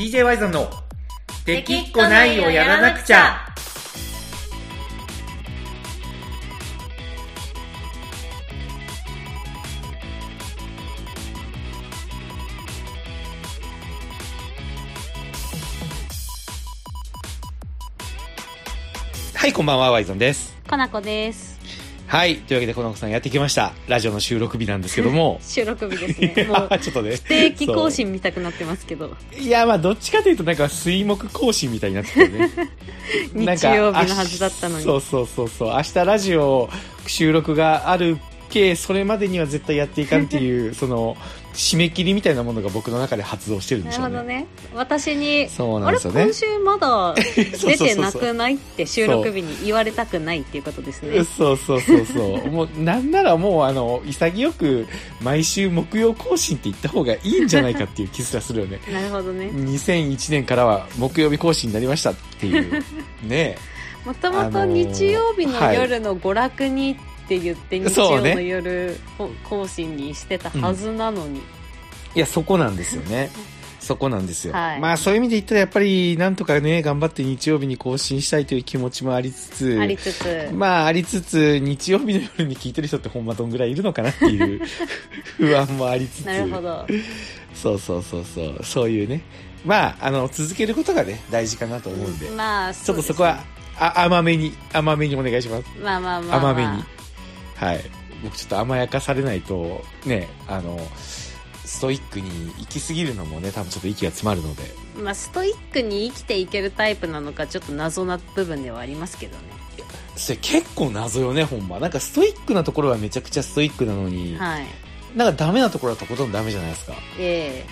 DJ ワイゾンの「できっこないをやらなくちゃ」はいこんばんはワイゾンですかなこです。はい。というわけでこの子さんやってきました。ラジオの収録日なんですけども。収録日ですね。もう、ちょっとね。定期更新見たくなってますけど、いやまあどっちかというとなんか水木更新みたいになっててね。日か曜日のはずだったのに。そうそうそうそう。明日ラジオ収録があるけそれまでには絶対やっていかんっていうその締め切りみたいなものが僕の中で発動してるんでなしょうね。るほどね。私に、そうなんですよね。今週まだ 出てなくないって収録日に言われたくないっていうことですね。そう。そうそうそう もうなんならもうあの潔く毎週木曜更新って言った方がいいんじゃないかっていう気すらするよね。なるほどね。2001年からは木曜日更新になりましたっていう。ね。もともと日曜日の夜の娯楽にって言って日曜の夜を更新にしてたはずなのに。いやそこなんですよね。そこなんですよ、はい。まあそういう意味で言ったらやっぱりなんとかね頑張って日曜日に更新したいという気持ちもありつつありつつ、まあありつつ日曜日の夜に聞いてる人ってほんまどんぐらいいるのかなっていう 不安もありつつ。なるほど。そうそうそうそう。そういうね。まああの続けることがね大事かなと思うんで、まあ、ちょっとそこはあ甘めに甘めにお願いします。まあまあまあ、まあ。甘めにはい。僕ちょっと甘やかされないとねあのストイックに行き過ぎるのもね多分ちょっと息が詰まるので。まあ、ストイックに生きていけるタイプなのかちょっと謎な部分ではありますけどね。それ結構謎よねほんま。なんかストイックなところはめちゃくちゃストイックなのに、はい。なんかダメなところはとことんダメじゃないですか。え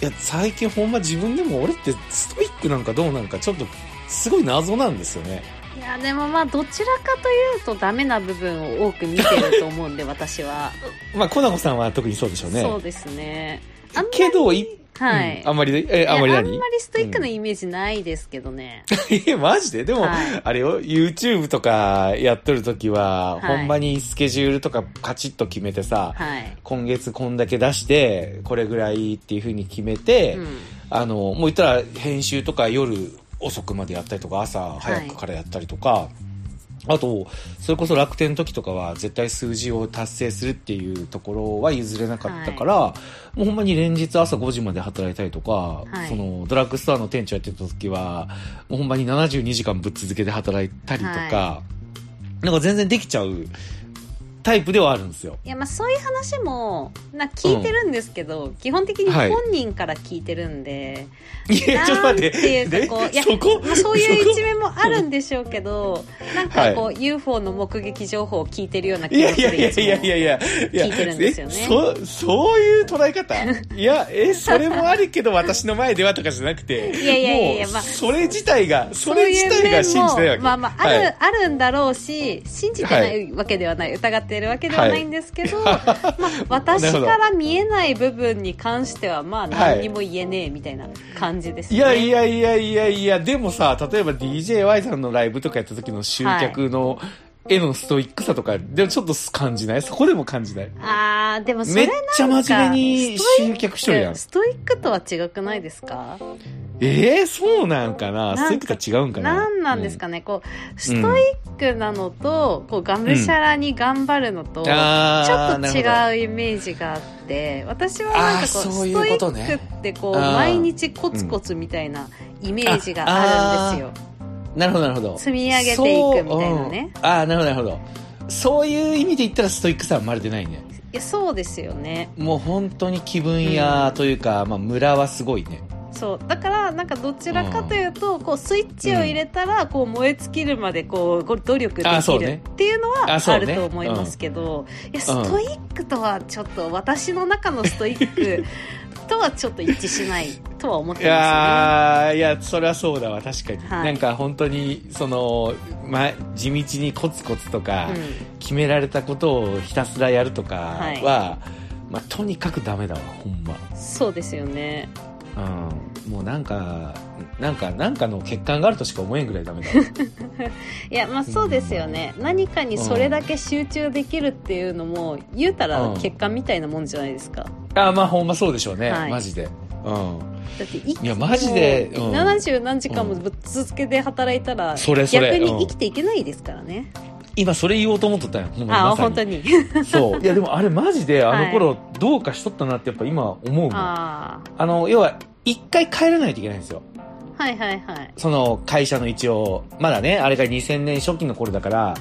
いや最近ほんま自分でも俺ってストイックなんかどうなんかちょっとすごい謎なんですよね。えいやでもまあどちらかというとダメな部分を多く見てると思うんで 私は、まあコナコさんは特にそうでしょうね。そうですね。けどいはい、うんあんまりでえあんまり何？あんまりストイックなイメージないですけどね、えマジで？でも、はい。あれよ YouTube とかやってる時は、はい。ほんまにスケジュールとかカチッと決めてさ、はい、今月こんだけ出してこれぐらいっていう風に決めて、うん、あのもう言ったら編集とか夜遅くまでやったりとか朝早くからやったりとか、あとそれこそ楽天の時とかは絶対数字を達成するっていうところは譲れなかったから、もうほんまに連日朝5時まで働いたりとか、はい。そのドラッグストアの店長やってた時はもうほんまに72時間ぶっ続けて働いたりとか、はなんか全然できちゃうタイプではあるんですよ。いやまあそういう話もな聞いてるんですけど、基本的にはい。本人から聞いてるんで、いや、ちょっと待って。なんていうかこういやそこまあ、そういう一面もあるんでしょうけど、なんかこう、UFO の目撃情報を聞いてるようない気がやいやいやいやいやいや聞いてるんですよねえそそういう捉え方いやえそれもあるけど私の前ではとかじゃなくていやいやいやいやまあそれ自体がそれ自体が信じてないわけも、まあまあ、ある、はいあるんだろうし、信じてないわけではない、疑ってるわけではないんですけど、まあ、私から見えない部分に関しては、まあ、何にも言えねえ、みたいな感じですね。いやいやいやいやいやでもさ例えば DJY さんのライブとかやった時の集客の絵のストイックさとかでもちょっと感じない？そこでも感じない？あー、でもそめっれなんかちゃ真面目に集客しとるやん。ストイックとは違くないですか？えー、そうなんかな？ストイックとは違うんかな？何なんですかね、こう、ストイックなのと、こう、がむしゃらに頑張るのと、ちょあーっと違うイメージがあって、私はなんかこう、あーそういストイックってこう、毎日コツコツみたいなイメージがあるんですよ。なるほどなるほど。積み上げていくみたいなね。そううん。ああなるほどなるほど。そういう意味で言ったらストイックさはまるでないね。いや、そうですよね。もう本当に気分屋というか、まあムラはすごいね。そう。だから、なんかどちらかというと、こう、スイッチを入れたら、こう、燃え尽きるまで、こう、努力できるっていうのはあると思いますけど、いや、ストイックとはちょっと、私の中のストイック とはちょっと一致しないとは思っていまやーいやそれはそうだわ確かに、はいなんか本当にその、ま、地道にコツコツとか、すよね。決められたことをひたすらやるとかは、はいまあ、とにかくダメだわほんまうん。そうですよね。うん、もうなんか、なんか、なんかの欠陥があるとしか思えんぐらいダメだわ。いや、まあそうですよね。何かにそれだけ集中できるっていうのも、言うたらうん欠陥みたいなもんじゃないですか。あまあほんまそうでしょうね、はい。マジで。うん。だっていいやマジでもううん70何時間もぶっ続けて働いたら、それそれ逆にうん。生きていけないですからね、今それ言おうと思っとったんよほんまああ本当に。そう。いやでもあれマジであはい。の頃どうかしとったなってやっぱ今思うもん。ああの要は一回帰らないといけないんですよ。あはいはいはい。その会社の一応まだねあれが2000年初期の頃だから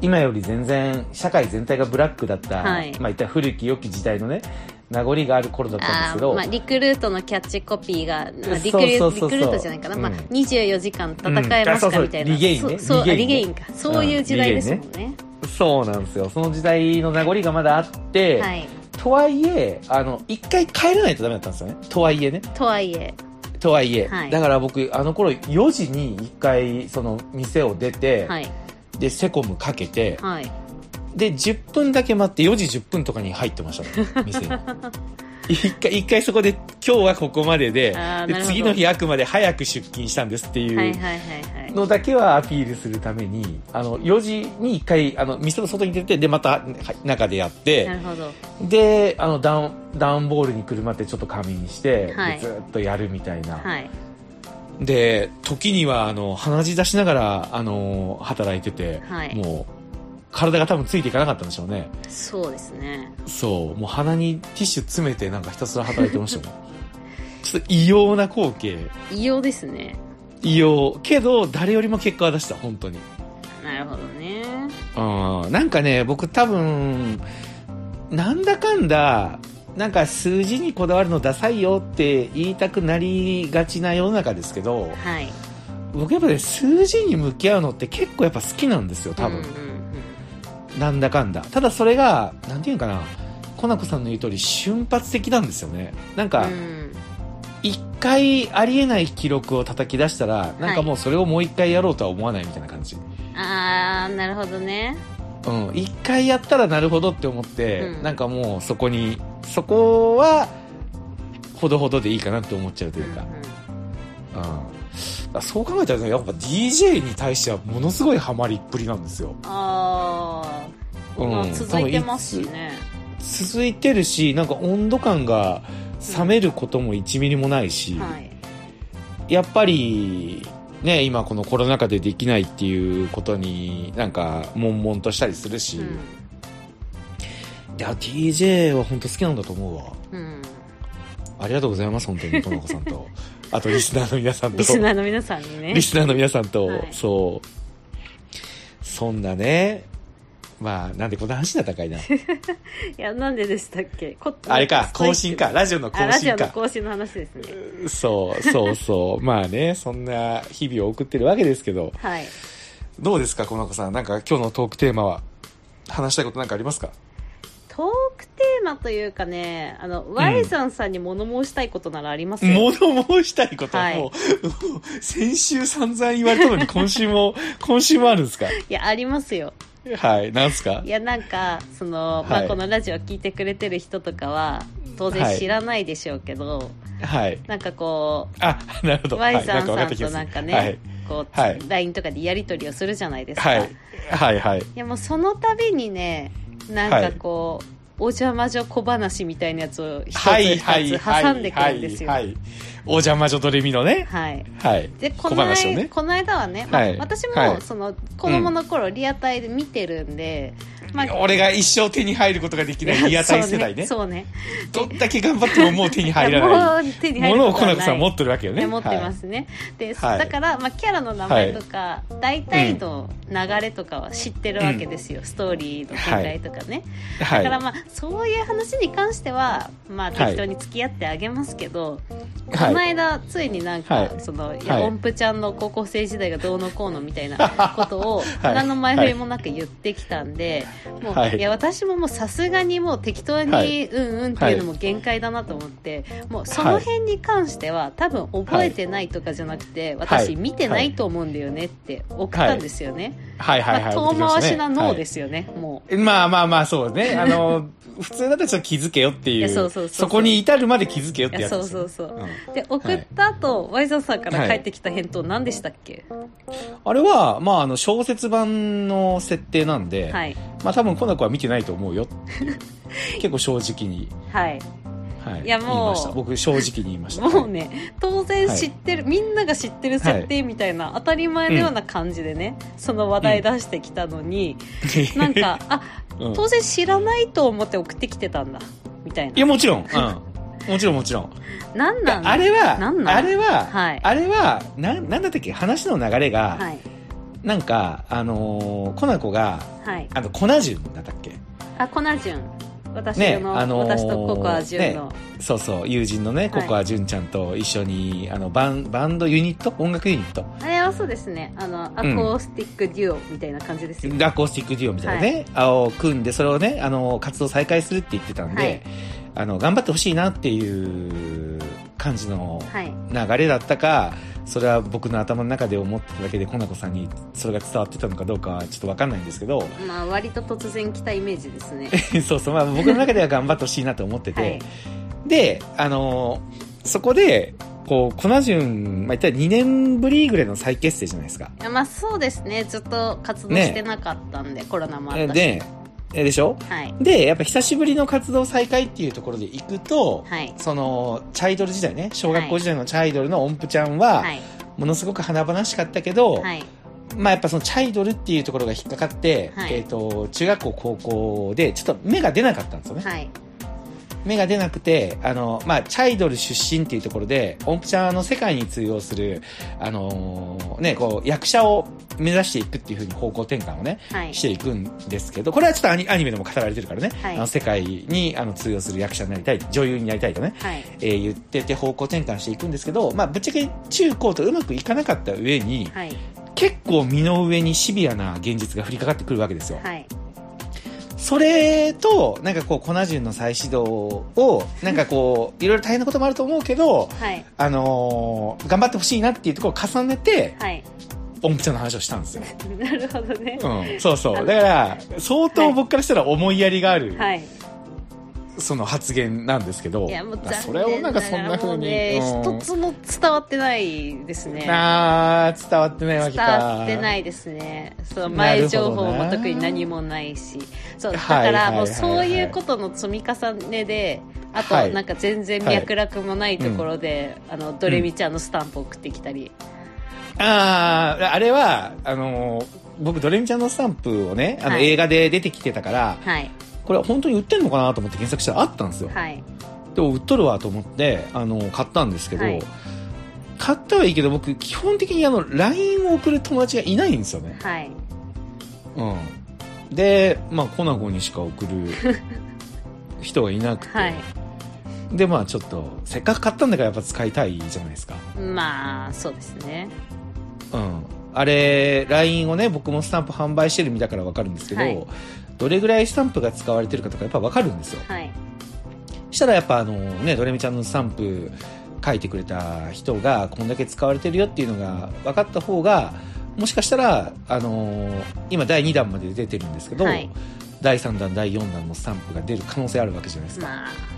今より全然社会全体がブラックだった、はい。まあ言ったら古き良き時代のね名残がある頃だったんですけど、まあ、リクルートのキャッチコピーが、まあ、リクルートじゃないかな、まあうん、24時間戦えますかみたいな、リゲインねそうリゲインか。そういう時代ですもんね。そうなんですよ。その時代の名残がまだあって、はい。とはいえあの一回帰らないとダメだったんですよね。とはいえね。とはいえ。とはいえ、はい。だから僕あの頃4時に一回その店を出て、はい。でセコムかけてはいで10分だけ待って4時10分とかに入ってました 店に。一回一回そこで今日はここまででで次の日あくまで早く出勤したんですっていうのだけはアピールするためにあの4時に一回あの店の外に出てでまたはい中でやってであのダウンダウンボールに車ってちょっと仮眠して、はい。でずっとやるみたいな、はい。で時にはあの鼻血出しながらあの働いてて、はい。もう体が多分ついていかなかったんでしょうね。そうですね。そう。もう鼻にティッシュ詰めてなんかひたすら働いてましたもん。ちょっと異様な光景。異様ですね。異様。けど誰よりも結果は出した本当に。なるほどね。うんなんかね僕多分なんだかんだなんか数字にこだわるのダサいよって言いたくなりがちな世の中ですけどはい。僕やっぱね数字に向き合うのって結構やっぱ好きなんですよ多分、うんうんうんなんだかんだ。ただそれがなんていうかな。コナコさんの言う通り瞬発的なんですよね。なんかうん。一回ありえない記録を叩き出したらなんかもうそれをもう一回やろうとは思わないみたいな感じ。ああなるほどね。うん。一回やったらなるほどって思って、うん。なんかもうそこにそこはほどほどでいいかなって思っちゃうというか、うん。うんそう考えたらねやっぱ DJ に対してはものすごいハマりっぷりなんですよ、ああ、うん。まあ続いてますしね。つ続いてるしなんか温度感が冷めることも1ミリもないし、はい。やっぱりね今このコロナ禍でできないっていうことになんか悶々としたりするし、うん。いや DJ は本当好きなんだと思うわ。うん。ありがとうございます本当にともこさんと あとリスナーの皆さんと。リスナーの皆さんにね。リスナーの皆さんと、はい。そう。そんなね。まあなんでこんな話になったかいな。いやなんででしたっけ？こあれか。更新か。ラジオの更あラジオの新か更新の話ですね。そうそうそう。まあねそんな日々を送ってるわけですけど。はい。どうですかこの子さん。なんか今日のトークテーマは。話したいことなんかありますか？トークテーマというかねあの Y さんさんに物申したいことならありますよ、物申したいことははい。もう、先週散々言われたのに今週も、今週もあるんですか？いやありますよ。はい、なんすか？いやなんかその、まあ、はいこのラジオ聞いてくれてる人とかは当然知らないでしょうけど、はい。なんかこあ、なるほうど。はい、さんさんとなんかね、はい。こう、はい。LINE とかでやり取りをするじゃないですか、はい。はい、はい。いやもうその度にねなんかこう、お邪魔女小話みたいなやつを一つはい、はい、二つはい。挟んでくるんですよはい。はいお邪魔女ドレミのね。はい。はい。でこ小の間ね。この間はね、まあはい。私はい。もその子供の頃リアタイで見てるんで、まあ俺が一生手に入ることができないリアタイ世代ね。そうね。どんだけ頑張ってももう手に入らない。もう手に入もることはない。のをコナコさん持ってるわけよね。ね、持ってますね、で、はい。だから、まあ、キャラの名前とか、大体の流れとかは知ってるわけですよ、ストーリーの展開とかね、はい。だからまあそういう話に関してはまあはい適当に付き合ってあげますけど、はい。この間ついになんか、はい。そのいや、はい。音符ちゃんの高校生時代がどうのこうのみたいな ことをはい。鼻の前振りもなく言ってきたんで、もう、はい。い、や私ももうさすがにもう適当に、はい。うんうんっていうのも限界だなと思って、もうその辺に関しては多分覚えてないとかじゃなくて、はい。私見てないと思うんだよねって送ったんですよね、はい、はい、はい。。まあ、遠回しな脳ですすよね、もう。まあまあまあそうね。あの、普通だったらちょっと気づけよっていう。そうそうそうそう。こに至るまで気づけよっていややつね、そうそうそう、うん。で送った後、ワイザーさんから返ってきた返答何でしたっけ？あれは、まあ、あの、小説版の設定なんで、はい。まあ多分コナコは見てないと思うよ。っていう結構正直に。はい。はい、いやもう。言いました。僕正直に言いました。もうね当然知ってる、みんなが知ってる設定みたいな、当たり前のような感じでね、その話題出してきたのに、なんかあ うん。当然知らないと思って送ってきてたんだみたいな。いやもちろん、うん、もちろんもちろん。なんなん？あれはあれは、はい。あれはなんなんだったっけ？話の流れが、はい。なんかあのー、コナコがはい。あの粉順だったっけ？あコナジュン。私ねの、あのー私とココアジュンの、そうそう友人のねココア純ちゃんと一緒にあのバンバンドユニット？音楽ユニット？あれはそうですね。あのアコースティックデュオみたいな感じですよ、アコースティックデュオみたいなね、あを組んでそれをねあの活動再開するって言ってたんで、はいあの頑張ってほしいなっていう感じのはい。流れだったかそれは僕の頭の中で思ってただけでコナコさんにそれが伝わってたのかどうかはちょっと分かんないんですけどまあ割と突然来たイメージですね。そうそう、まあ、僕の中では頑張ってほしいなと思ってて、はい。であのそこでこう粉順、まあ、言ったら2年ぶりぐらいの再結成じゃないですか。まあそうですね。ずっと活動してなかったんで、コロナもあったしでしょ？はい。でやっぱ久しぶりの活動再開っていうところで行くと、はい。そのチャイドル時代ね小学校時代のチャイドルの音符ちゃんは、はい。ものすごく華々しかったけど、はい。まあやっぱそのチャイドルっていうところが引っかかって、はい。えっ、と、中学校高校でちょっと目が出なかったんですよね。はい目が出なくて、あの、まあ、チャイドル出身っていうところで、音符ちゃんの世界に通用する、あのーね、こう、役者を目指していくっていうふうに方向転換をね、はい。していくんですけど、これはちょっとアニアニメでも語られてるからね、はい。あの世界にあの通用する役者になりたい、女優になりたいとね、はい。えー言ってて方向転換していくんですけど、まあ、ぶっちゃけ中高とうまくいかなかった上に、はい。結構身の上にシビアな現実が降りかかってくるわけですよ。はいそれと、なんかこう、粉順の再始動を、なんかこう、いろいろ大変なこともあると思うけど、はい。あのー頑張ってほしいなっていうところを重ねて、はい。音符ちゃんの話をしたんですよ。なるほどね。うん、そうそう。だから、相当僕からしたら思いやりがある、はいその発言なんですけど、いやもうそれをなんかそんな風に、らもうねうん。一つも伝わってないですね。あー伝わってないわけ伝か。わってないですね。その前情報も特に何もないし。そうだはいからもうはいはい。はいそういうことの積み重ねであとはい。なんか全然脈絡もないところで、あのドレミちゃんのスタンプ送ってきたり、ああ、あれは、あのー僕、ドレミちゃんのスタンプをね、あの、はい。映画で出てきてたから、はいこれ本当に売ってんのかなと思って検索したらあったんですよ。はいでも売っとるわと思って、あの、買ったんですけど、はい買ったはいいけど、僕、基本的にあの、LINE を送る友達がいないんですよね。はいうん。で、まあ、コナコにしか送る 人がいなくて、はいで、まあ、ちょっと、せっかく買ったんだからやっぱ使いたいじゃないですか。まあそうですねうん。あれ、LINE をね、僕もスタンプ販売してる身だからわかるんですけど、はいどれぐらいスタンプが使われてるかとかやっぱわかるんですよ。はいしたらやっぱあのね、ドレミちゃんのスタンプ書いてくれた人がこんだけ使われてるよっていうのが分かった方が、もしかしたら、あのー今第2弾まで出てるんですけど、はい第3弾、第4弾のスタンプが出る可能性あるわけじゃないですか。まあ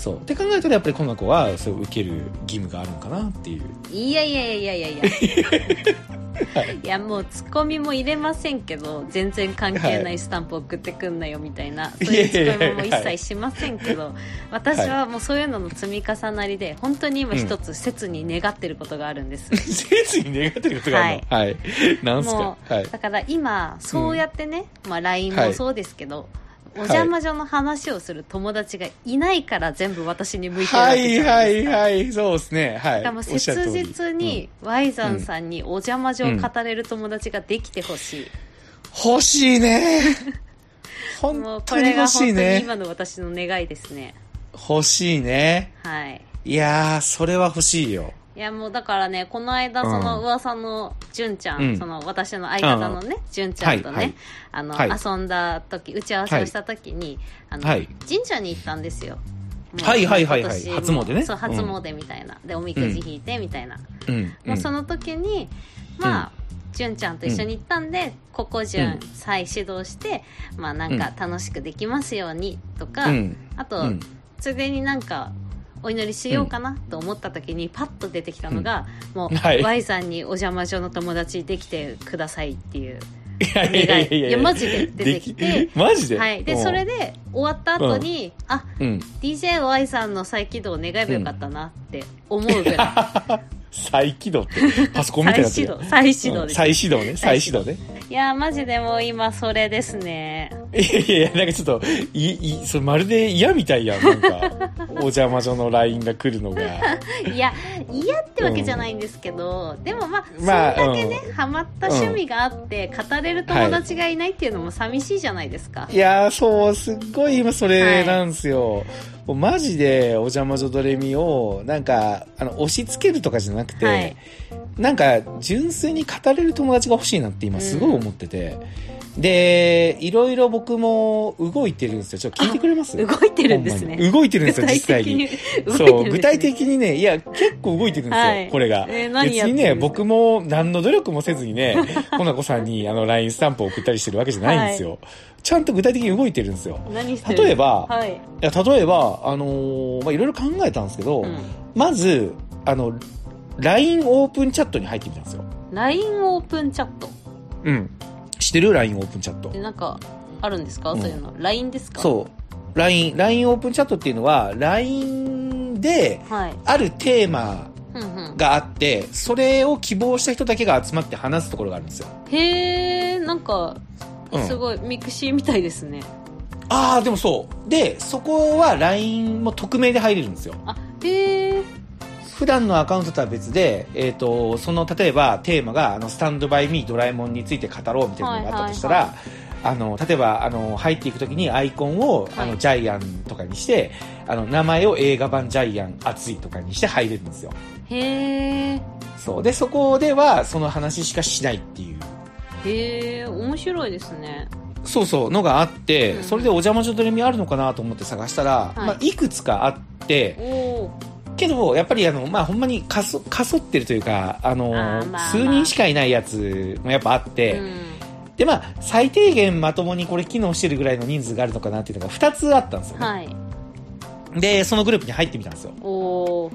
そう。って考えたらやっぱりこの子はそれを受ける義務があるのかなっていう。いやいやいやいやいや。いやもうツッコミも入れませんけど全然関係ないスタンプ送ってくんなよみたいな、そういうツッコミも一切しませんけど私はもうそういうのの積み重なりで本当に今一つ切に願ってることがあるんです、切に願ってることがあるの？はい。なんすもかはい。うだから今そうやってね、まあ、LINE もそうですけど、お邪魔女の話をする友達がいないから全部私に向いてるわはいけじゃなはいいですか、はい、そうですね。はい。だから切実に、ワイザンさんにお邪魔女を語れる友達ができてほしい、欲しいね。も本当に欲し本当にいね。今の私の願いですね欲しいね。はいいやー、それは欲しいよ。いやもうだからねこの間その噂の純ちゃん、うん。その私の相方のね純ちゃんとね、はいはい。あの、はい。遊んだ時打ち合わせをした時に、あのはい。神社に行ったんですよ。はいはいはいはい。初詣ね。そう初詣みたいな、でおみくじ引いてみたいな、うん。もうその時に、まあ、純ちゃんと一緒に行ったんで、ここ順再始動して、まあなんか楽しくできますようにとか、うん。あと、うん。ついでになんか、お祈りしようかなと思った時にパッと出てきたのが、もう、はい。Y さんにお邪魔女の友達できてくださいっていう。やいやいやいやいや。マジで出てきて。マジで？はい、でうん。それで終わった後に、あうん。DJY さんの再起動願えばよかったなって思うぐら 再起動って、パソコい、ンみたいなってる再始動。再始動ね。再始動ね。いやマジでもう今それですね。いやいやいや、なんかちょっと、い、い、それまるで嫌みたいやん、なんか。お邪魔女の LINE が来るのが。いや嫌ってわけじゃないんですけど、でもまあそれまあだけね、ハマった趣味があって語れる友達がいないっていうのも寂しいじゃないですか、い。やー、そう、すっごい今それなんですよ。もうマジで、お邪魔女ドレミを、なんか、あの、押し付けるとかじゃなくて、はい。なんか、純粋に語れる友達が欲しいなって今すごい思ってて、で、いろいろ僕も動いてるんですよ。ちょっと聞いてくれます？動いてるんですね。動いてるんですよ、実際に。ね。そう、具体的にね、いや、結構動いてるんですよ、はい。これが。えー別にね、僕も何の努力もせずにね、コナコさんにあの、LINE スタンプを送ったりしてるわけじゃないんですよ。ちゃんと具体的に動いてるんですよ。例えばはい、いや、例えば、あのーまあ、いろいろ考えたんですけど、うんまず、あの、LINE オープンチャットに入ってみたんですよ。LINE オープンチャット？うん。知ってる ?LINE オープンチャットで。なんかあるんですか、うんそういうの LINE ですか？そう。LINE、LINE オープンチャットっていうのは、LINE で、はいあるテーマうんうんがあって、それを希望した人だけが集まって話すところがあるんですよ。へえんかうんすごいミクシーみたいですね、ああ、でもそう。で、そこは LINE も匿名で入れるんですよ。あへえ普段のアカウントとは別で、えっ、と、その、例えばテーマが、あの、スタンドバイミードラえもんについて語ろうみたいなのがあったとしたら、はいはあの、例えば、あの、入っていくときにアイコンを、あの、はいジャイアンとかにして、あの、名前を映画版ジャイアン熱いとかにして入れるんですよ。へえそう。で、そこでは、その話しかしないっていう。へえ面白いですね。そうそう、のがあって、うん。それでお邪魔女ドレミあるのかなと思って探したら、い。まあ、いくつかあって、けど、やっぱりあの、まあ、ほんまにかそ、かそってるというか、あの、あーまあ数人しかいないやつもやっぱあって、うん。で、まあ、最低限まともにこれ機能してるぐらいの人数があるのかなっていうのが2つあったんですよね。はい。で、そのグループに入ってみたんですよ。おお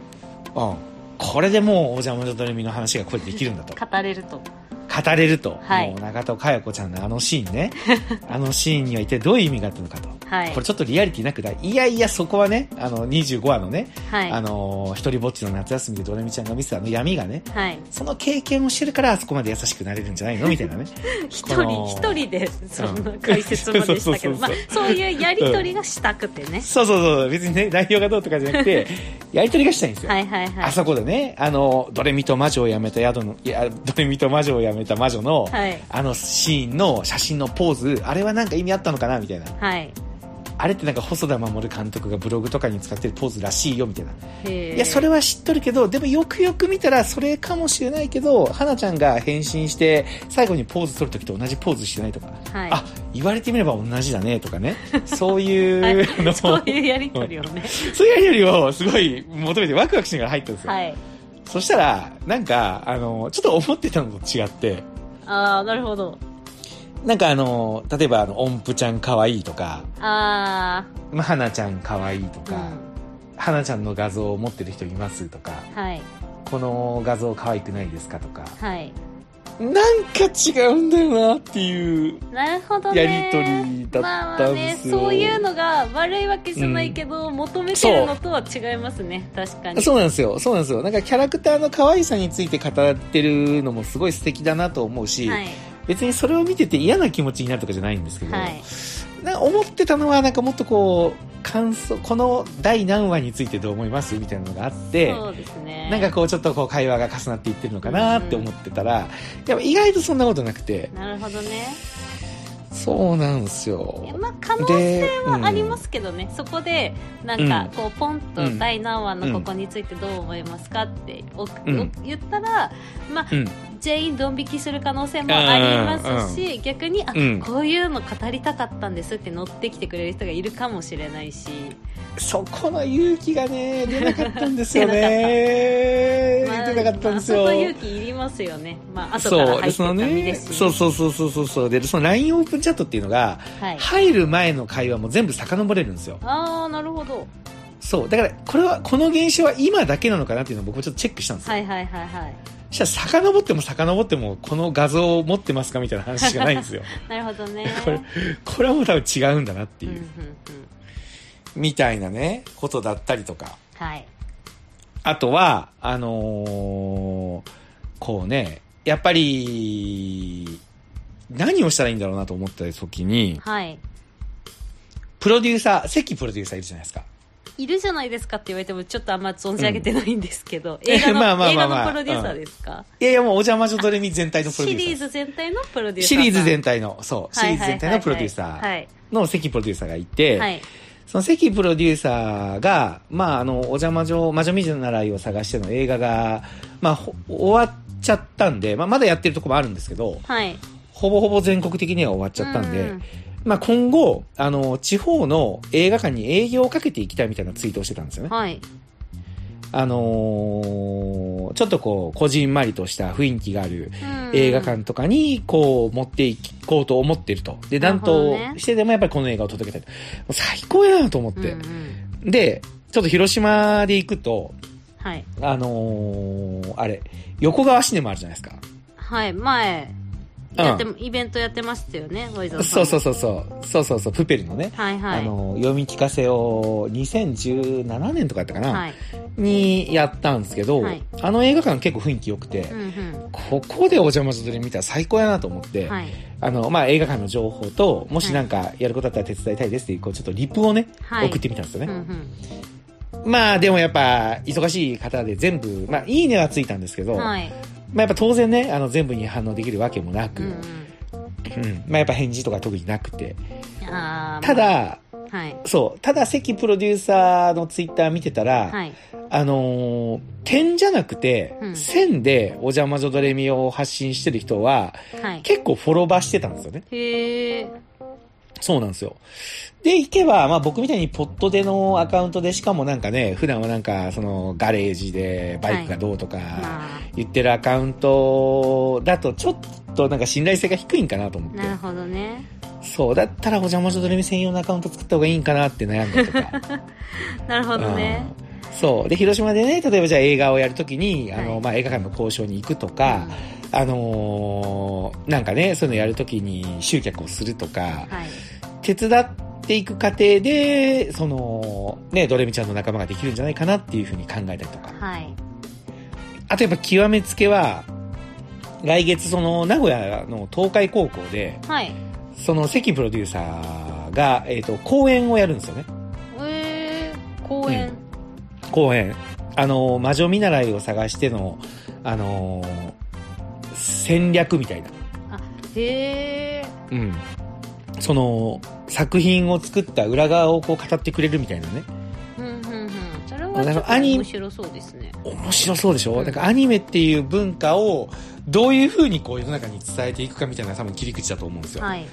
うん。これでもう、お邪魔女ドレミの話がこれできるんだと。語れると語れると。はい。もう、長戸佳代子ちゃんのあのシーンね。あのシーンには一体どういう意味があったのかと。はい。これちょっとリアリティなくないいやいや、そこはね、あの、25話のね、はい。あの、一人ぼっちの夏休みでドレミちゃんが見せたあの闇がね、はい。その経験をしてるからあそこまで優しくなれるんじゃないのみたいなね。一人一人でそんな解説までしたけど、そういうやりとりがしたくてね、そうそうそう、別にね、内容がどうとかじゃなくて、やりとりがしたいんですよ。はいはいはい。あそこでね、あの、ドレミと魔女を辞めた宿の、いや、ドレミと魔女を辞めた魔女の、はい。あのシーンの写真のポーズ、あれはなんか意味あったのかなみたいな。はい。あれってなんか細田守監督がブログとかに使ってるポーズらしいよみたいな。いや、それは知っとるけど、でもよくよく見たらそれかもしれないけど、花ちゃんが変身して、最後にポーズ取るときと同じポーズしてないとか、はい。あ、言われてみれば同じだねとかね、そういうのを、そういうやりとりをね。そういうやりよりをすごい求めてワクワクしながら入ったんですよ。はいそしたら、なんか、あの、ちょっと思ってたのと違って、ああなるほど。なんかあの、例えばあの、音符ちゃん可愛いとか、あまあ、花ちゃん可愛いとあか、花ちゃんの画像を持ってる人いますとか、うんはい。この画像可愛くないですかとか、はいなんか違うんだよなっていう。なるほどね。やりとりだったんですよ。まあまあね、そういうのが悪いわけじゃないけど、求めてるのとは違いますね。確かに。そうなんですよ。そうなんですよ。なんかキャラクターの可愛さについて語ってるのもすごい素敵だなと思うし、はい。別にそれを見てて嫌な気持ちになるとかじゃないんですけど、はいなんか思ってたのはなんかもっとこう、感想、この第何話についてどう思いますみたいなのがあって、そうですね。なんかこうちょっとこう会話が重なっていってるのかなって思ってたら、やっぱ意外とそんなことなくて、なるほどね。そうなんですよ。まあ可能性はありますけどね、そこでなんかこうポンとうん。第何話のここについてどう思いますかっておうん。お言ったら、まあうん。うん全員ドン引きする可能性もありますし、逆にあ、うんこういうの語りたかったんですって乗ってきてくれる人がいるかもしれないし、そこの勇気がね、出なかったんですよね。まあ、出なかったんですよ。まあ、そこ勇気いりますよね、まあ後から入ってた身ですし、そうそうそうそうそうそう。で、その LINE オープンチャットっていうのが、はい、入る前の会話も全部遡れるんですよ。ああなるほどそう。だから、これは、この現象は今だけなのかなっていうのを僕もちょっとチェックしたんですよ。はいはいはいはいしたら遡っても遡ってもこの画像を持ってますかみたいな話しかないんですよ。なるほどね。これこれはもう多分違うんだなっていう、うんうんうん。みたいなねことだったりとか。はい。あとはあのーこうねやっぱり何をしたらいいんだろうなと思った時にはい。プロデューサー関プロデューサーいるじゃないですかいるじゃないですかって言われてもちょっとあんま存じ上げてないんですけど、映画のまあまあ映画のプロデューサーですか、いやいやもうお邪魔女ドレミ全体のプロデューサーシリーズ全体のプロデューサーシリーズ全体体のそうシリーズ全体のプロデューサはい。ーの関プロデューサーがいて、はい。その関プロデューサーが、まあ、あの、お邪魔女、魔女見習いを探しての映画が、まあ、ほ終わっちゃったんで、まあ、まだやってるとこもあるんですけど、はい。ほぼほぼ全国的には終わっちゃったんで、うんまあ、今後、あの、地方の映画館に営業をかけていきたいみたいなツイートをしてたんですよね。はいあのーちょっとこう、こじんまりとした雰囲気があるうん映画館とかに、こう、持っていこうと思ってると。で、なんとねしてでもやっぱりこの映画を届けたい最高やなと思って。うんうんで、ちょっと広島で行くと、はいあのーあれ、横川シネマあるじゃないですか。はい前うんやって、イベントやってましたよねワイザーさんそうそうそうそう。そうそうそう、プペルのね。はいはい。あのー読み聞かせを2017年とかやったかな、はい。にやったんですけど、はい。あの映画館結構雰囲気良くて、うんうん。ここでお邪魔女で見たら最高やなと思って、はい。あの、まあ、映画館の情報と、もしなんかやることだったら手伝いたいですっていう、こう、ちょっとリプをね、はい。送ってみたんですよね。うんうん。まあ、でもやっぱ、忙しい方で全部、まあ、いいねはついたんですけど、はいまあ、やっぱ当然ね、あの、全部に反応できるわけもなく、うんうん、うん。まあ、やっぱ返事とか特になくて。ただ、はい。そう、ただ、関プロデューサーのツイッター見てたら、はい。あのー点じゃなくて、うん。線でお邪魔女ドレミを発信してる人は、はい。結構フォローバーしてたんですよね。へえそうなんですよ。で、行けば、まあ僕みたいにポットでのアカウントで、しかもなんかね、普段はなんか、その、ガレージでバイクがどうとか、ま言ってるアカウントだと、ちょっとなんか信頼性が低いんかなと思ってあな。るほどねそう、だったらお邪魔女ドレミ専用のアカウント作った方がいいんかなって悩んだりとか。なるほどねうんそう。で、広島でね、例えばじゃあ映画をやるときに、あの、はいまあ映画館の交渉に行くとか、あのーなんかね、そういうのやるときに集客をするとか、はい手伝っていく過程で、その、ね、ドレミちゃんの仲間ができるんじゃないかなっていうふうに考えたりとか。はいあとやっぱ極めつけは、来月その名古屋の東海高校で、はいその関プロデューサーが、えっ、と、講演をやるんですよね。えー、公演、講演。あの、魔女見習いを探しての、あの戦略みたいな。あへえうん。その、作品を作った裏側をこう語ってくれるみたいなね。うんうんうんそれは面白そうですね面白そうでしょ、うんだからアニメっていう文化をどういう風にこう世の中に伝えていくかみたいな多分切り口だと思うんですよ。はい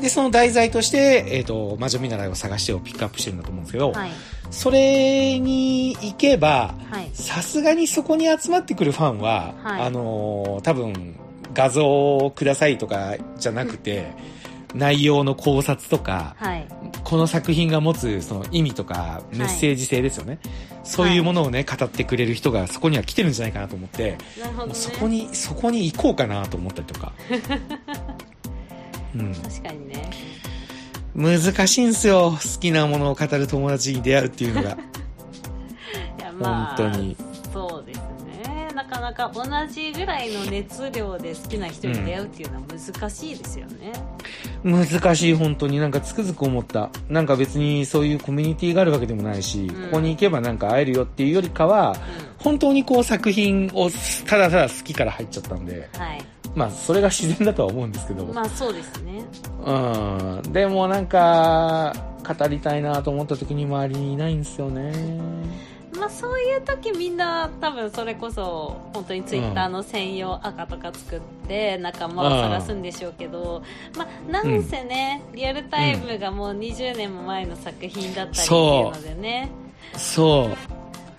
で、その題材として、えっ、と、魔女見習いを探してをピックアップしてるんだと思うんですけど、はい。それに行けば、はい。さすがにそこに集まってくるファンは、はい。あのー多分、画像をくださいとかじゃなくて、内容の考察とか、はい。この作品が持つその意味とかメッセージ性ですよね。そういうものをね、語ってくれる人がそこには来てるんじゃないかなと思って、ね。そこに、そこに行こうかなと思ったりとか。うん。確かにね難しいんすよ。好きなものを語る友達に出会うっていうのが。いやまあ本当に。そうですねなかなか同じぐらいの熱量で好きな人に出会うっていうのは難しいですよね、難しい、本当に。なんかつくづく思った。なんか別にそういうコミュニティがあるわけでもないし、んここに行けばなんか会えるよっていうよりかは、本当にこう作品をただただ好きから入っちゃったんで、はいまあそれが自然だとは思うんですけど、まあそうですねうん。でもなんか、語りたいなと思った時に周りにいないんですよね。まあそういう時みんな多分それこそ本当にツイッターの専用赤とか作って仲間を探すんでしょうけど、まあなんせね、リアルタイムがもう20年も前の作品だったりっていうのでね、そ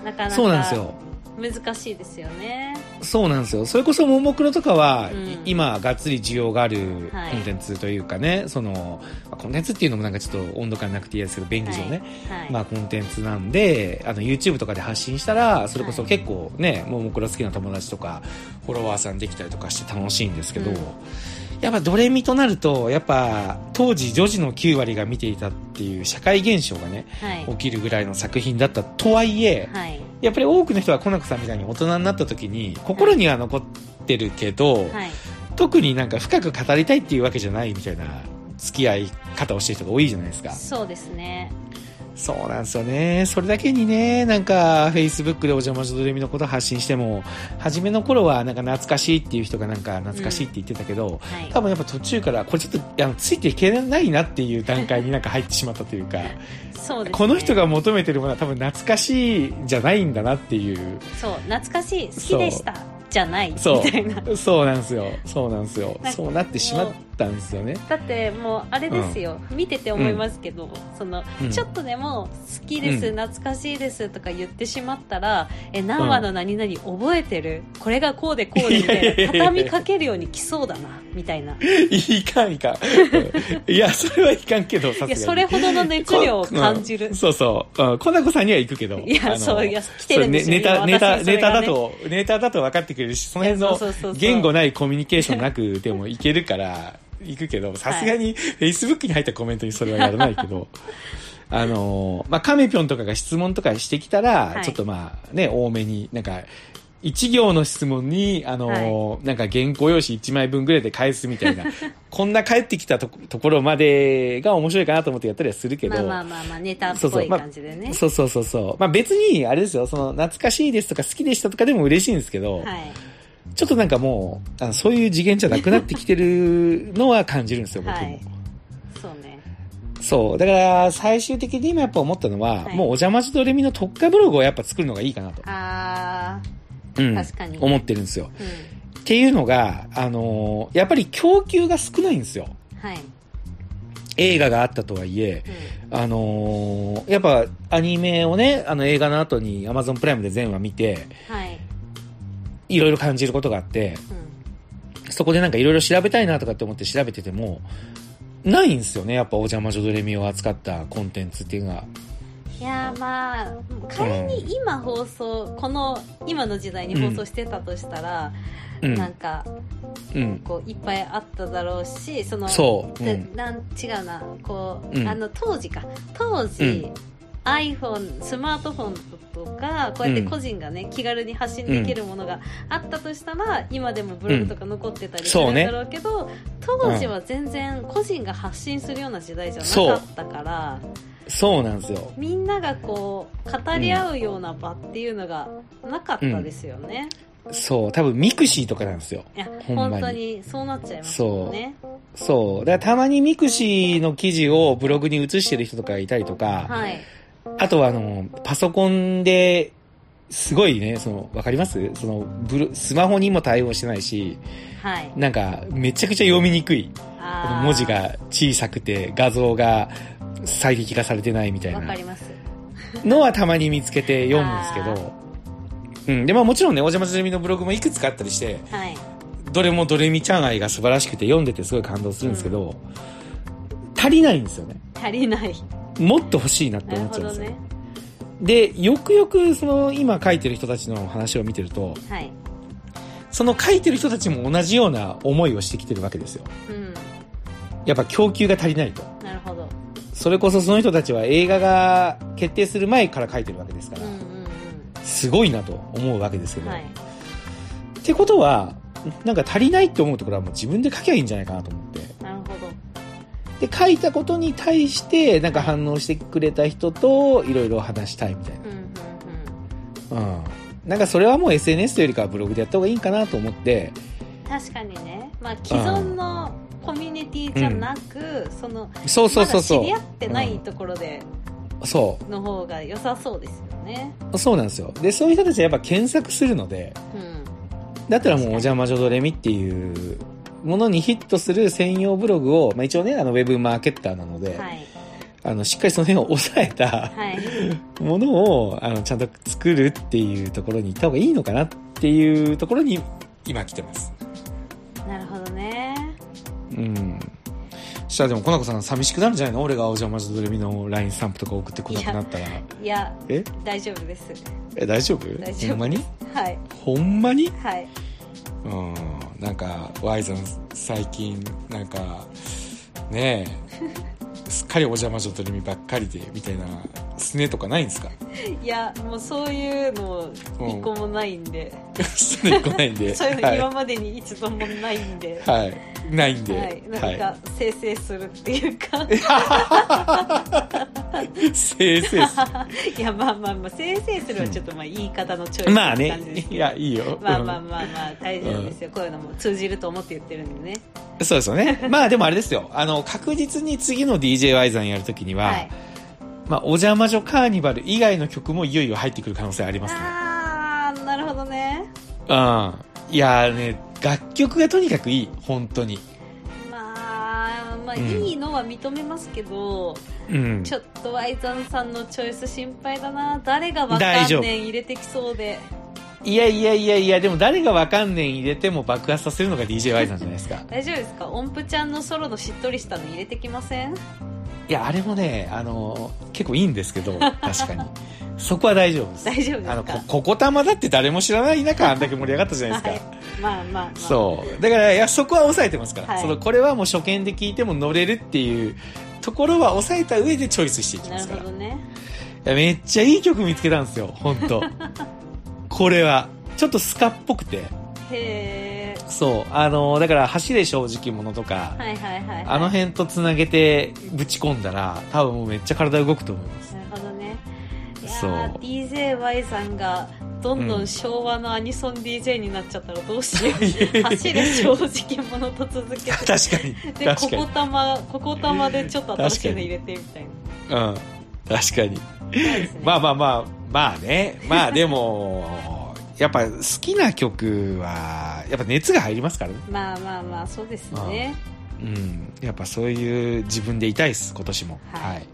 う。なかなかそうなんですよ。難しいですよね。そうなんですよ。それこそ、ももクロとかは、うん。今、がっつり需要があるはい。コンテンツというかね、その、まあコンテンツっていうのもなんかちょっと温度感なくていいですけど、便宜上ね、はい。まあコンテンツなんで、あの YouTube とかで発信したら、それこそ結構ね、ももクロ好きな友達とか、フォロワーさんできたりとかして楽しいんですけど、うん。やっぱドレミとなると、やっぱ当時女児の9割が見ていたっていう社会現象がね、はい。起きるぐらいの作品だったとはいえ、はいやっぱり多くの人はコナコさんみたいに大人になった時に、心には残ってるけど、はい特になんか深く語りたいっていうわけじゃないみたいな付き合い方をしてる人が多いじゃないですか。そうですねそうなんですよね。それだけにね、なんか、Facebook でお邪魔女ドレミのこと発信しても、初めの頃はなんか懐かしいっていう人がなんか懐かしいって言ってたけど、はい。多分やっぱ途中から、これちょっとあのついていけないなっていう段階になんか入ってしまったというか、そうですね。この人が求めてるものは多分懐かしいじゃないんだなっていう。そう懐かしい。好きでしたじゃないみそう。たいな。そうなんですよ。そうなんですよ。そうなってしまったんですよね。だってもうあれですよ、見てて思いますけど、そのうん。ちょっとでも好きです、うん。懐かしいですとか言ってしまったらえ何話の何々覚えてる、これがこうでこうでみたいな畳みかけるように来そうだな みたいな。いかんいかん。うん。いや、それはいかんけど、さすがに。いやそれほどの熱量を感じる。うんそうそう。うん、コナコさんには行くけど。いやそういや来てるんですよ。ねネタ、今ネタ、ネタだと、ネタだと分かってくれるし、その辺の言語ないコミュニケーションなくてもいけるから、行くけど、さすがに Facebook に入ったコメントにそれはやらないけど、あのー、まあ、カメピョンとかが質問とかしてきたら、はい。ちょっとまあ、ね、多めに、なんか、一行の質問に、あのーなんか原稿用紙1枚分ぐらいで返すみたいな、こんな返ってきたとところまでが面白いかなと思ってやったりはするけど、まあまあまあまあネタっぽいそうそう。まあ感じでね。そうそうそうそう。まあ別に、あれですよ、その、懐かしいですとか好きでしたとかでも嬉しいんですけど、はい。ちょっとなんかもう、あのそういう次元じゃなくなってきてるのは感じるんですよ、僕も。はい。そうね。そう。だから、最終的に今やっぱ思ったのは、はい。もうお邪魔女ドレミの特化ブログをやっぱ作るのがいいかなと。あうん。確かに思ってるんですよ。ーうんっていうのが、あのーやっぱり供給が少ないんですよ。はい、映画があったとはいえ、うんあのーやっぱアニメをね、あの映画の後に Amazon プライムで全話見て、はいいろいろ感じることがあって、うんそこでなんかいろいろ調べたいなとかって思って調べてても、ないんですよね、やっぱお邪魔女ドレミを扱ったコンテンツっていうのが。まあ仮に今放送、この今の時代に放送してたとしたら、うん。なんかうん。こういっぱいあっただろうしそのそう。うでん。なん違うなこう、うんあの当時か当時、うん iPhone スマートフォンとかこうやって個人がね、気軽に発信できるものがあったとしたら、今でもブログとか残ってたりするんだろうけど、当時は全然個人が発信するような時代じゃなかったから、そうなんですよ。みんながこう語り合うような場っていうのがなかったですよね、そう。多分ミクシーとかなんですよ。いや本当にそうなっちゃいますもんねそう。だからたまにミクシーの記事をブログに移してる人とかいたりとか、はいあとはあの、パソコンで、すごいね、その、わかります？その、ブロスマホにも対応してないし、はいなんか、めちゃくちゃ読みにくい。文字が小さくて、画像が最適化されてないみたいなわかりますのはたまに見つけて読むんですけど、うん。で、まあもちろんね、お邪魔するみのブログもいくつかあったりして、はいどれもドレミちゃん愛が素晴らしくて読んでてすごい感動するんですけど、足りないんですよね。足りないもっと欲しいなって思っちゃうんですよ。ねで、よくよくその今書いてる人たちの話を見てると、はいその書いてる人たちも同じような思いをしてきてるわけですよ。うんやっぱ供給が足りないと。なるほどそれこそその人たちは映画が決定する前から書いてるわけですから、うんうんすごいなと思うわけですけど、うんはい。ってことは、なんか足りないって思うところはもう自分で書きゃいいんじゃないかなと思って。なるほど。で、書いたことに対して、なんか反応してくれた人といろいろ話したいみたいうんうんうん。な。うん。なんかそれはもう SNS というよりかはブログでやった方がいいんかなと思って、確かにね、まあ、既存のコミュニティじゃなく、そのそうそうそうそう。まだ知り合ってないところでその方が良さそうですよねう。そうなんですよ。で、そういう人たちはやっぱ検索するので、うんだったらもうお邪魔女ドレミっていうものにヒットする専用ブログを、まあ一応ね、あのウェブマーケッターなので、はいあの、しっかりその辺を抑えたはいものを、あの、ちゃんと作るっていうところに行った方がいいのかなっていうところに、今来てます。なるほどねうん。そしたらでも、コナコさん寂しくなるんじゃないの？俺がお邪魔女ドレミの LINE スタンプとか送ってこなくなったら。いやえ？大丈夫です。え、大丈夫？大丈夫ほんまに？はい。ほんまに？はい。うん。なんか、ワイさん最近、なんか、ねえ、すっかりお邪魔女ドレミばっかりで、みたいな、すねとかないんですか？いやもうそういうの一個もないんで、すね来ないんで。そういうのはい今までに一度もないんで、はい。ないんで。はい、なんはか生成するっていうか、い。せ いやまあまあまあ生成するはちょっとまあ言い方のチョイスまあねす。いや、いいよ。まあまあまあまあ大丈夫ですよ、こういうのも通じると思って言ってるんでねうんそうですよね。まあでもあれですよ。あの、確実に次の DJY さんやるときには、はいまあ、お邪魔女カーニバル以外の曲もいよいよ入ってくる可能性ありますね。ああなるほどねうん。いやーね、楽曲がとにかくいい。本当に。まあまあうんいいのは認めますけど、うん。ちょっとワイザンさんのチョイス心配だな誰がわかんねん入れてきそうでいやいやいやいや、でも誰がわかんねん入れても爆発させるのが DJY さんじゃないですか。大丈夫ですか？音符ちゃんのソロのしっとりしたの入れてきません？いや、あれもね、あの、結構いいんですけど、確かに。そこは大丈夫です。大丈夫ですか？あの、こ、ここたまだって誰も知らない中 あんだけ盛り上がったじゃないですか。はいまあまあまあそう。だから、いや、そこは抑えてますから。はいその、これはもう初見で聞いても乗れるっていうところは抑えた上でチョイスしていきなるますから。いほどねやめっちゃいい曲見つけたんですよ、本当これは。ちょっとスカっぽくて。へえそう。あの、だから、走れ正直者とか、はいはいはい、はい、あの辺とつなげてぶち込んだら、多分もうめっちゃ体動くと思います。なるほどねそうー DJY さんがどんどん昭和のアニソン DJ になっちゃったらどうしよう、走れ正直者と続けて確かに。で確かに。ここたまここたまでちょっと新しいの入れてみたいなうん。確かに。まあまあまあ、まあね。まあでも、やっぱ好きな曲は、やっぱ熱が入りますからね。まあまあまあそうですねうん。やっぱそういう自分でいたいです、今年も。はいはい。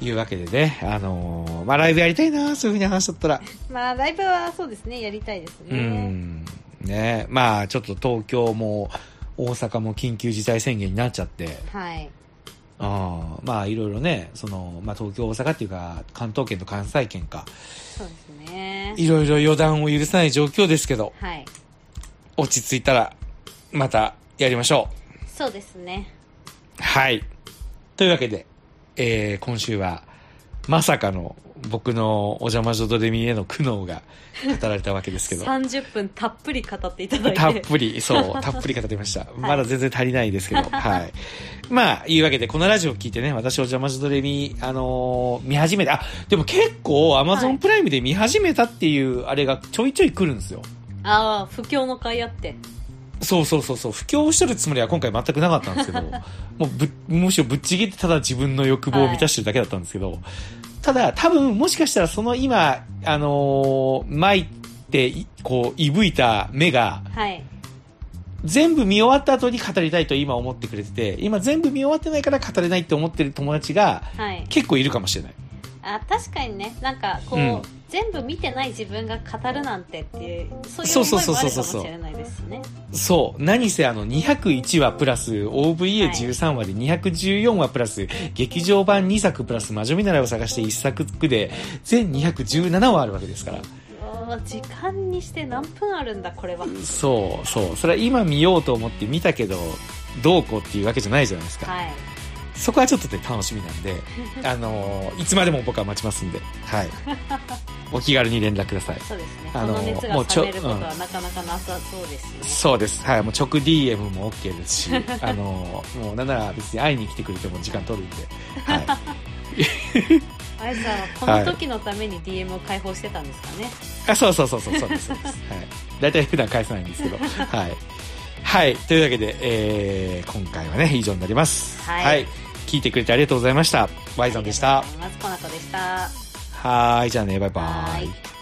いうわけでね、あのーまあライブやりたいな、そういうふうに話しとったら。まあライブはそうですねやりたいですうねん。ねまあちょっと東京も大阪も緊急事態宣言になっちゃって、はいああまあいろいろね、その、まあ東京、大阪っていうか、関東圏と関西圏か、そうですね。いろいろ予断を許さない状況ですけど、はい。落ち着いたら、またやりましょそうですね。う。はい。というわけで、えー、今週は、まさかの僕のお邪魔女ドレミへの苦悩が語られたわけですけど。30分たっぷり語っていただいてたっぷり、そう、たっぷり語りました。まだ全然足りないですけど、はい。まあ、いうわけで、このラジオを聞いてね、私お邪魔女ドレミ、あのー見始めた。あ、でも結構、アマゾンプライムで見始めたっていう、あれがちょいちょい来るんですよ。ああ不況の会あってそうそうそうそう、布教してるつもりは今回全くなかったんですけど、もうぶ、むしろぶっちぎってただ自分の欲望を満たしてるだけだったんですけど、ただ多分もしかしたらその今、あのー、巻いてい、こう、いぶいた目が、はい全部見終わった後に語りたいと今思ってくれてて、今全部見終わってないから語れないって思ってる友達がはい結構いるかもしれない。あ確かにねなんかこう、うん全部見てない自分が語るなんてっていうそういうそうそう思いもあるかそうそうもしれないですねそう。何せあの201話プラス OVA13 話で214話プラス劇場版2作プラス魔女見習いを探して1作で全217話あるわけですから。時間にして何分あるんだこれはそうそう。それは今見ようと思って見たけど、どうこうっていうわけじゃないじゃないですか。はいそこはちょっとね、楽しみなんで、あのーいつまでも僕は待ちますんで、はい。お気軽に連絡ください。そうですね、あのもうちょなかなかなさそうですね、そうです。はい。もう直 DM も OK ですし、あのーもうなんなら別に会いに来てくれても時間取るんで、はい。あやさんはこの時のために DM を開放してたんですかね、あ、そうそうそうそう、そうです、そうです。はい。大体普段返さないんですけど、はい。はい。というわけで、えー、今回はね、以上になります。はい聞いてくれてありがとうございました。ワイゾンでした。まずこなこでしたはーい。じゃあね、バイバイ。